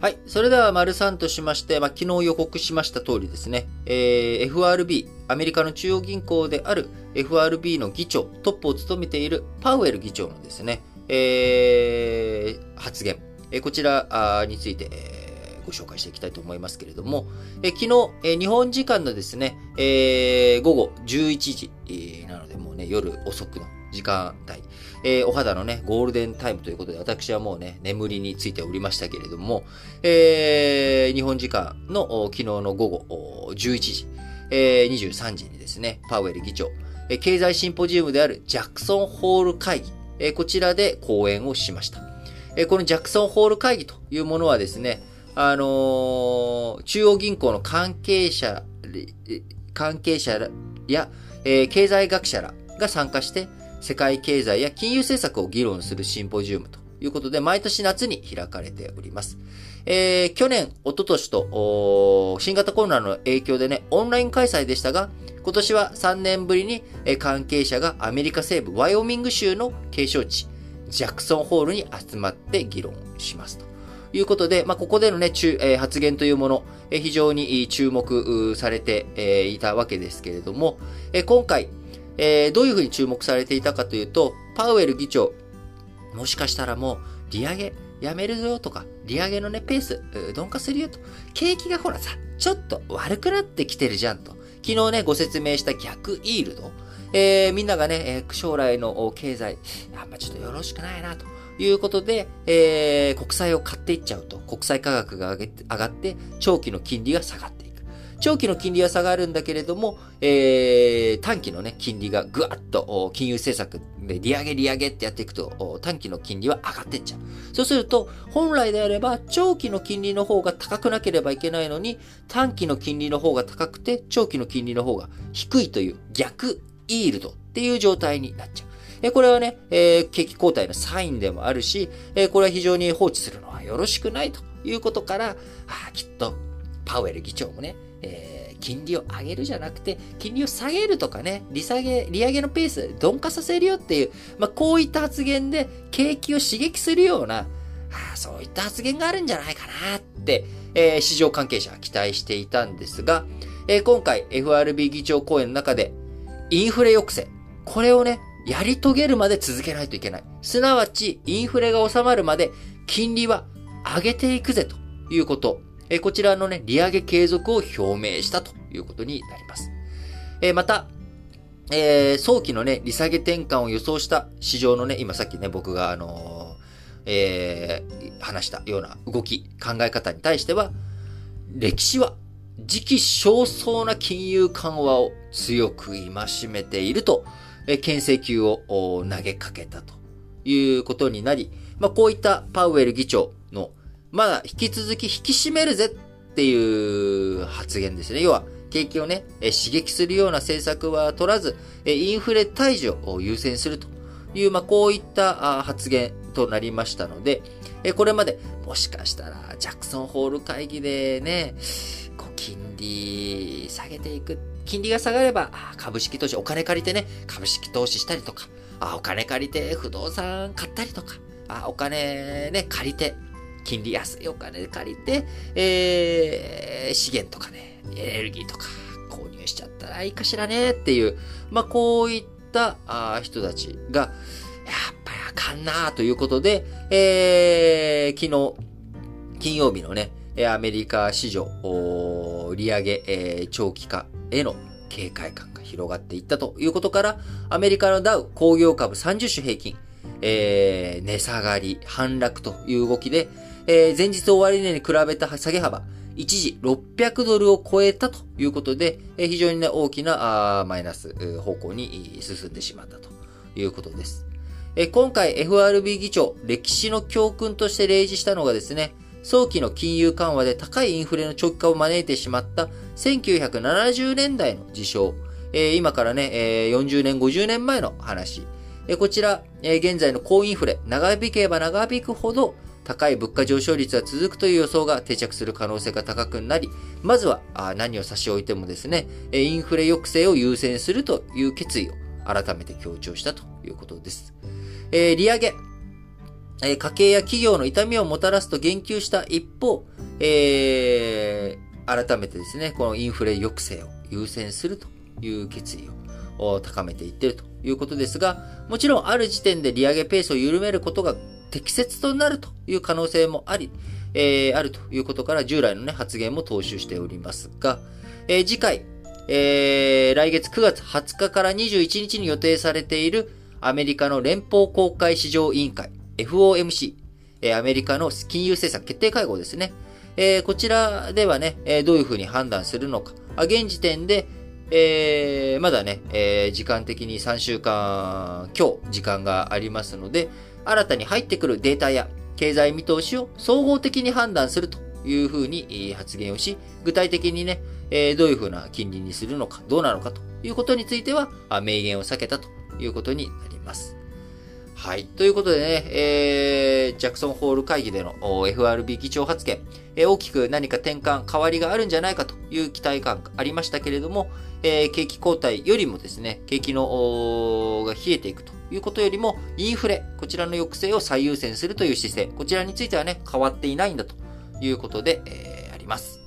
はい。それでは、丸3としまして、まあ、昨日予告しました通りですね、えー、FRB、アメリカの中央銀行である FRB の議長、トップを務めているパウエル議長のですね、えー、発言、えー、こちらについて、えー、ご紹介していきたいと思いますけれども、えー、昨日、えー、日本時間のですね、えー、午後11時、えー、なのでもうね、夜遅くの時間帯、えー、お肌のね、ゴールデンタイムということで、私はもうね、眠りについておりましたけれども、えー、日本時間の昨日の午後11時、えー、23時にですね、パウエル議長、えー、経済シンポジウムであるジャクソンホール会議、えー、こちらで講演をしました。えー、このジャクソンホール会議というものはですね、あのー、中央銀行の関係者、関係者や、えー、経済学者らが参加して、世界経済や金融政策を議論するシンポジウムということで、毎年夏に開かれております。えー、去年、一昨年と、新型コロナの影響でね、オンライン開催でしたが、今年は3年ぶりに関係者がアメリカ西部ワイオミング州の景勝地、ジャクソンホールに集まって議論しますと。いうことで、まあ、ここでのね、中えー、発言というもの、えー、非常に注目されて、いたわけですけれども、え、今回、えー、どういうふうに注目されていたかというと、パウエル議長、もしかしたらもう、利上げやめるぞとか、利上げのね、ペース、鈍化するよと。景気がほらさ、ちょっと悪くなってきてるじゃんと。昨日ね、ご説明した逆イールド。えー、みんながね、えー、将来の経済、あんまちょっとよろしくないなと。いうことで、えー、国債を買っていっちゃうと、国債価格が上がって、長期の金利が下がって長期の金利は下がるんだけれども、えー、短期のね、金利がぐわっと金融政策で利上げ利上げってやっていくと、短期の金利は上がってっちゃう。そうすると、本来であれば、長期の金利の方が高くなければいけないのに、短期の金利の方が高くて、長期の金利の方が低いという逆イールドっていう状態になっちゃう。えこれはね、えー、景気後退のサインでもあるし、えー、これは非常に放置するのはよろしくないということから、あきっとパウエル議長もね、えー、金利を上げるじゃなくて、金利を下げるとかね、利下げ、利上げのペース鈍化させるよっていう、まあ、こういった発言で景気を刺激するような、あそういった発言があるんじゃないかなって、えー、市場関係者は期待していたんですが、えー、今回 FRB 議長講演の中で、インフレ抑制、これをね、やり遂げるまで続けないといけない。すなわち、インフレが収まるまで金利は上げていくぜということえこちらのね、利上げ継続を表明したということになります。えまた、えー、早期のね、利下げ転換を予想した市場のね、今さっきね、僕があのー、えー、話したような動き、考え方に対しては、歴史は時期尚早な金融緩和を強く戒めていると、えー、牽制球を投げかけたということになり、まあ、こういったパウエル議長のまだ引き続き引き締めるぜっていう発言ですね。要は、景気をね、刺激するような政策は取らず、インフレ退治を優先するという、まあ、こういった発言となりましたので、これまで、もしかしたら、ジャクソンホール会議でね、こう金利下げていく。金利が下がれば、株式投資、お金借りてね、株式投資したりとか、お金借りて不動産買ったりとか、お金ね、借りて、金利安いお金で借りて、えー、資源とかね、エネルギーとか購入しちゃったらいいかしらねっていう、まあ、こういったあ人たちが、やっぱりあかんなということで、えー、昨日、金曜日のね、アメリカ市場、利上げ、えー、長期化への警戒感が広がっていったということから、アメリカのダウ工業株30種平均、えー、値下がり、反落という動きで、えー、前日終値に比べた下げ幅、一時600ドルを超えたということで、えー、非常にね、大きなマイナス方向に進んでしまったということです。えー、今回 FRB 議長、歴史の教訓として例示したのがですね、早期の金融緩和で高いインフレの長期化を招いてしまった1970年代の事象、えー、今からね、えー、40年、50年前の話、え、こちら、え、現在の高インフレ、長引けば長引くほど高い物価上昇率が続くという予想が定着する可能性が高くなり、まずは何を差し置いてもですね、インフレ抑制を優先するという決意を改めて強調したということです。えー、利上げ。え家計や企業の痛みをもたらすと言及した一方、えー、改めてですね、このインフレ抑制を優先するという決意を高めていっているということですが、もちろんある時点で利上げペースを緩めることが適切となるという可能性もあり、えー、あるということから従来のね、発言も踏襲しておりますが、えー、次回、えー、来月9月20日から21日に予定されているアメリカの連邦公開市場委員会、FOMC、えー、アメリカの金融政策決定会合ですね。えー、こちらではね、えー、どういうふうに判断するのか。あ現時点で、えー、まだね、えー、時間的に3週間今日時間がありますので、新たに入ってくるデータや経済見通しを総合的に判断するというふうに発言をし、具体的にね、え、どういうふうな金利にするのか、どうなのかということについては、明言を避けたということになります。はい。ということでね、えー、ジャクソンホール会議での FRB 議長発言、え、大きく何か転換、変わりがあるんじゃないかという期待感がありましたけれども、えー、景気後退よりもですね、景気の、が冷えていくということよりも、インフレ、こちらの抑制を最優先するという姿勢、こちらについてはね、変わっていないんだということで、えー、あります。